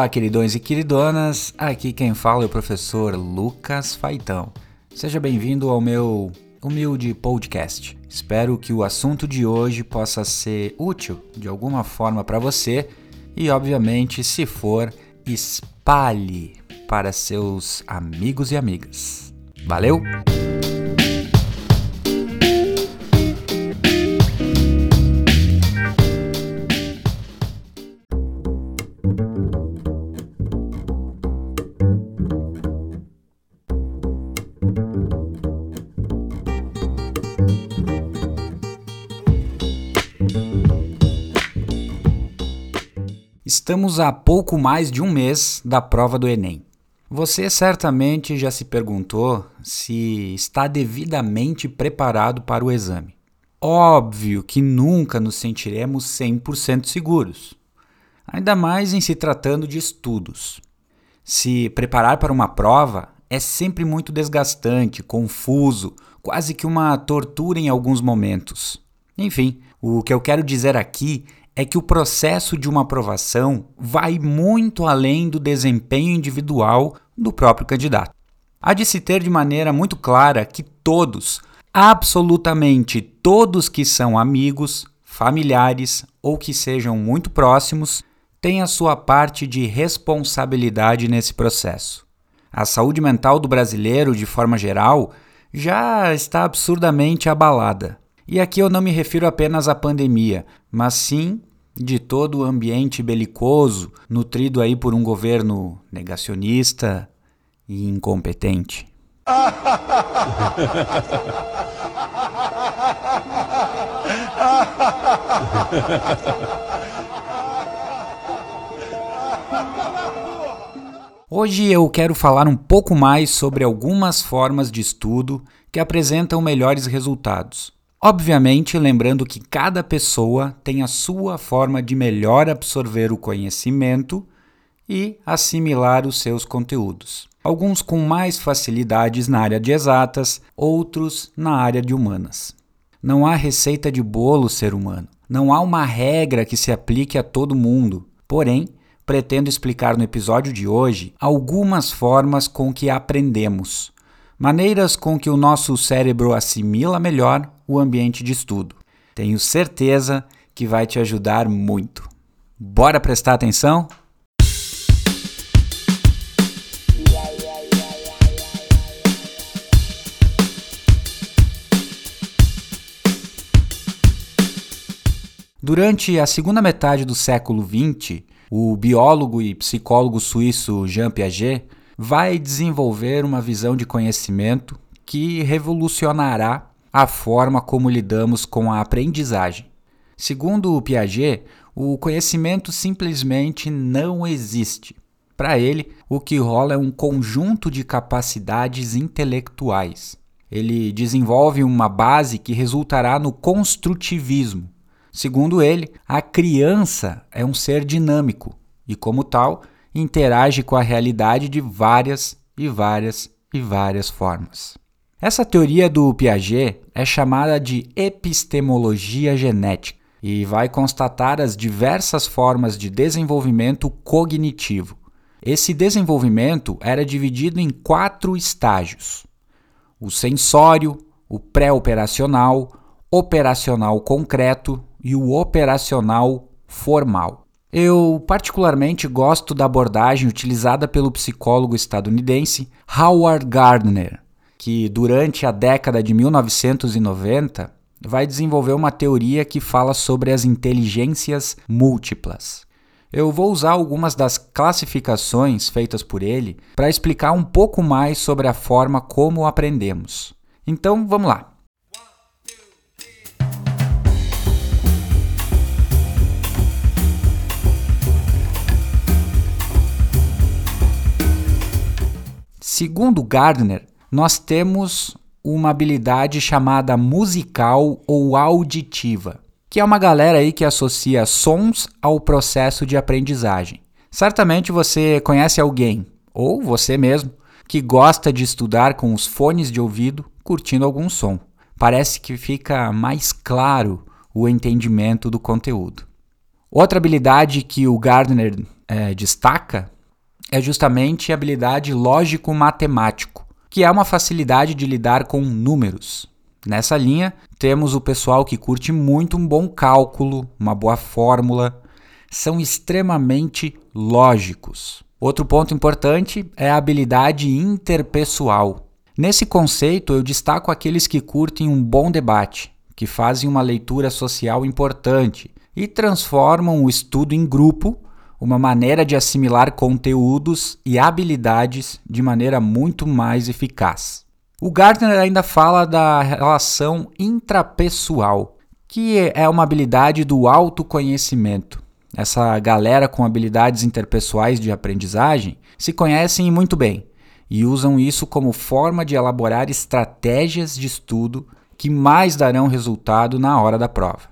Olá, queridões e queridonas. Aqui quem fala é o professor Lucas Faitão. Seja bem-vindo ao meu humilde podcast. Espero que o assunto de hoje possa ser útil de alguma forma para você e, obviamente, se for, espalhe para seus amigos e amigas. Valeu! Estamos a pouco mais de um mês da prova do Enem. Você certamente já se perguntou se está devidamente preparado para o exame. Óbvio que nunca nos sentiremos 100% seguros, ainda mais em se tratando de estudos. Se preparar para uma prova é sempre muito desgastante, confuso, quase que uma tortura em alguns momentos. Enfim, o que eu quero dizer aqui é que o processo de uma aprovação vai muito além do desempenho individual do próprio candidato. Há de se ter de maneira muito clara que todos, absolutamente todos que são amigos, familiares ou que sejam muito próximos, têm a sua parte de responsabilidade nesse processo. A saúde mental do brasileiro, de forma geral, já está absurdamente abalada. E aqui eu não me refiro apenas à pandemia, mas sim de todo o ambiente belicoso nutrido aí por um governo negacionista e incompetente. Hoje eu quero falar um pouco mais sobre algumas formas de estudo que apresentam melhores resultados Obviamente, lembrando que cada pessoa tem a sua forma de melhor absorver o conhecimento e assimilar os seus conteúdos. Alguns com mais facilidades na área de exatas, outros na área de humanas. Não há receita de bolo ser humano. Não há uma regra que se aplique a todo mundo. Porém, pretendo explicar no episódio de hoje algumas formas com que aprendemos, maneiras com que o nosso cérebro assimila melhor o ambiente de estudo. Tenho certeza que vai te ajudar muito. Bora prestar atenção? Durante a segunda metade do século XX, o biólogo e psicólogo suíço Jean Piaget vai desenvolver uma visão de conhecimento que revolucionará a forma como lidamos com a aprendizagem. Segundo o Piaget, o conhecimento simplesmente não existe. Para ele, o que rola é um conjunto de capacidades intelectuais. Ele desenvolve uma base que resultará no construtivismo. Segundo ele, a criança é um ser dinâmico e, como tal, interage com a realidade de várias e várias e várias formas. Essa teoria do Piaget é chamada de epistemologia genética e vai constatar as diversas formas de desenvolvimento cognitivo. Esse desenvolvimento era dividido em quatro estágios: o sensório, o pré-operacional, operacional concreto e o operacional formal. Eu particularmente gosto da abordagem utilizada pelo psicólogo estadunidense Howard Gardner, que durante a década de 1990 vai desenvolver uma teoria que fala sobre as inteligências múltiplas. Eu vou usar algumas das classificações feitas por ele para explicar um pouco mais sobre a forma como aprendemos. Então, vamos lá. Segundo Gardner, nós temos uma habilidade chamada musical ou auditiva, que é uma galera aí que associa sons ao processo de aprendizagem. Certamente você conhece alguém, ou você mesmo, que gosta de estudar com os fones de ouvido curtindo algum som. Parece que fica mais claro o entendimento do conteúdo. Outra habilidade que o Gardner é, destaca é justamente a habilidade lógico-matemático, que é uma facilidade de lidar com números. Nessa linha, temos o pessoal que curte muito um bom cálculo, uma boa fórmula, são extremamente lógicos. Outro ponto importante é a habilidade interpessoal. Nesse conceito, eu destaco aqueles que curtem um bom debate, que fazem uma leitura social importante e transformam o estudo em grupo uma maneira de assimilar conteúdos e habilidades de maneira muito mais eficaz. O Gardner ainda fala da relação intrapessoal, que é uma habilidade do autoconhecimento. Essa galera com habilidades interpessoais de aprendizagem se conhecem muito bem e usam isso como forma de elaborar estratégias de estudo que mais darão resultado na hora da prova.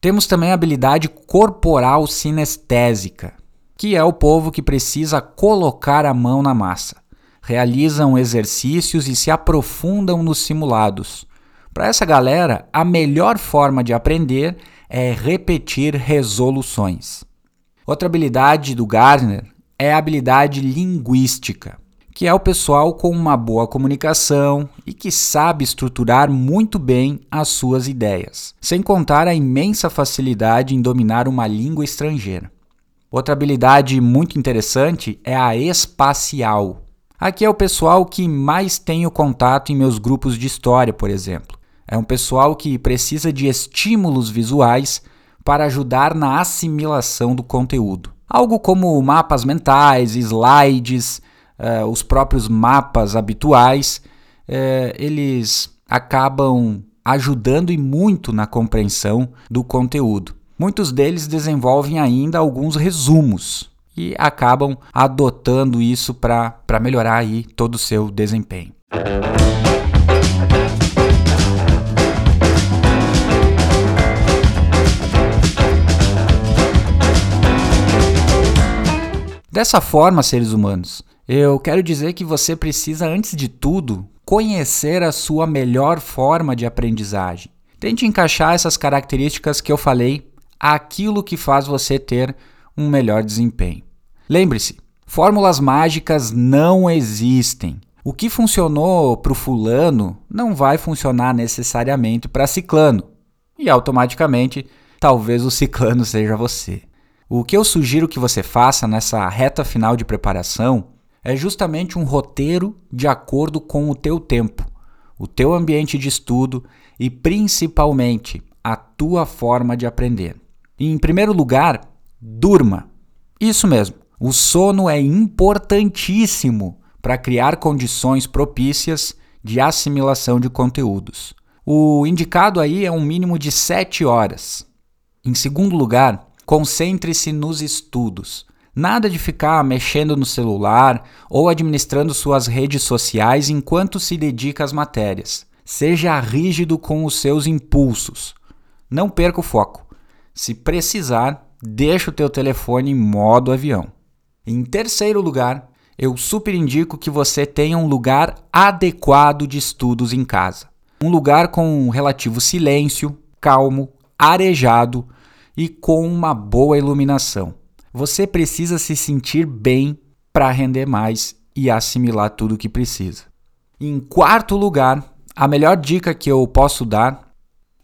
Temos também a habilidade corporal sinestésica, que é o povo que precisa colocar a mão na massa. Realizam exercícios e se aprofundam nos simulados. Para essa galera, a melhor forma de aprender é repetir resoluções. Outra habilidade do Gardner é a habilidade linguística, que é o pessoal com uma boa comunicação e que sabe estruturar muito bem as suas ideias, sem contar a imensa facilidade em dominar uma língua estrangeira. Outra habilidade muito interessante é a espacial. Aqui é o pessoal que mais tenho contato em meus grupos de história, por exemplo. É um pessoal que precisa de estímulos visuais para ajudar na assimilação do conteúdo. Algo como mapas mentais, slides, uh, os próprios mapas habituais, uh, eles acabam ajudando e muito na compreensão do conteúdo. Muitos deles desenvolvem ainda alguns resumos e acabam adotando isso para melhorar aí todo o seu desempenho. Dessa forma, seres humanos, eu quero dizer que você precisa, antes de tudo, conhecer a sua melhor forma de aprendizagem. Tente encaixar essas características que eu falei aquilo que faz você ter um melhor desempenho. Lembre-se, fórmulas mágicas não existem. O que funcionou para o fulano não vai funcionar necessariamente para ciclano. E automaticamente, talvez o ciclano seja você. O que eu sugiro que você faça nessa reta final de preparação é justamente um roteiro de acordo com o teu tempo, o teu ambiente de estudo e principalmente a tua forma de aprender. Em primeiro lugar, durma. Isso mesmo, o sono é importantíssimo para criar condições propícias de assimilação de conteúdos. O indicado aí é um mínimo de 7 horas. Em segundo lugar, concentre-se nos estudos. Nada de ficar mexendo no celular ou administrando suas redes sociais enquanto se dedica às matérias. Seja rígido com os seus impulsos. Não perca o foco. Se precisar, deixa o teu telefone em modo avião. Em terceiro lugar, eu super indico que você tenha um lugar adequado de estudos em casa. Um lugar com um relativo silêncio, calmo, arejado e com uma boa iluminação. Você precisa se sentir bem para render mais e assimilar tudo o que precisa. Em quarto lugar, a melhor dica que eu posso dar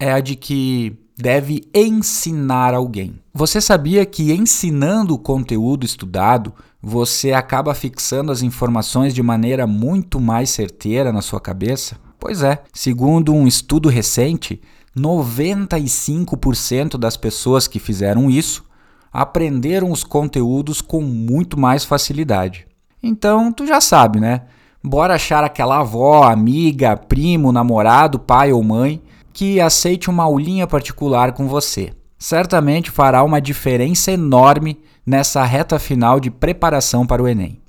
é a de que deve ensinar alguém. Você sabia que ensinando o conteúdo estudado, você acaba fixando as informações de maneira muito mais certeira na sua cabeça? Pois é, segundo um estudo recente, 95% das pessoas que fizeram isso aprenderam os conteúdos com muito mais facilidade. Então, tu já sabe, né? Bora achar aquela avó, amiga, primo, namorado, pai ou mãe que aceite uma aulinha particular com você. Certamente fará uma diferença enorme nessa reta final de preparação para o Enem.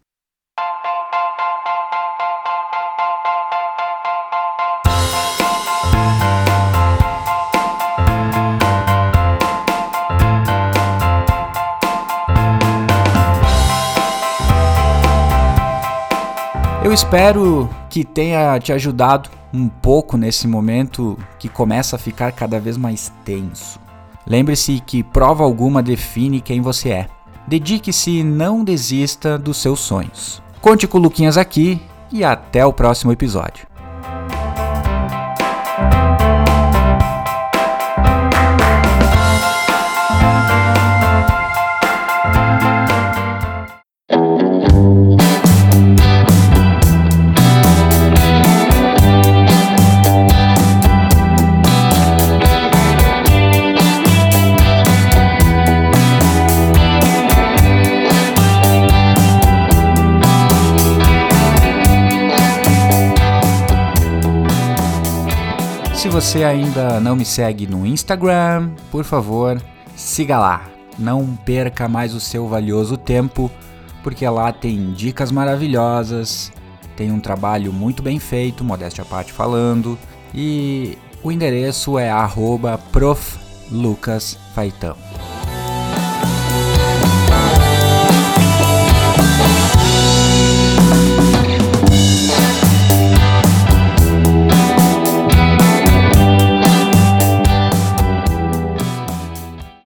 Eu espero que tenha te ajudado um pouco nesse momento que começa a ficar cada vez mais tenso. Lembre-se que prova alguma define quem você é. Dedique-se e não desista dos seus sonhos. Conte com o Luquinhas aqui e até o próximo episódio. Você ainda não me segue no Instagram, por favor, siga lá. Não perca mais o seu valioso tempo, porque lá tem dicas maravilhosas, tem um trabalho muito bem feito, modéstia à parte falando, e o endereço é @proflucasfaitão.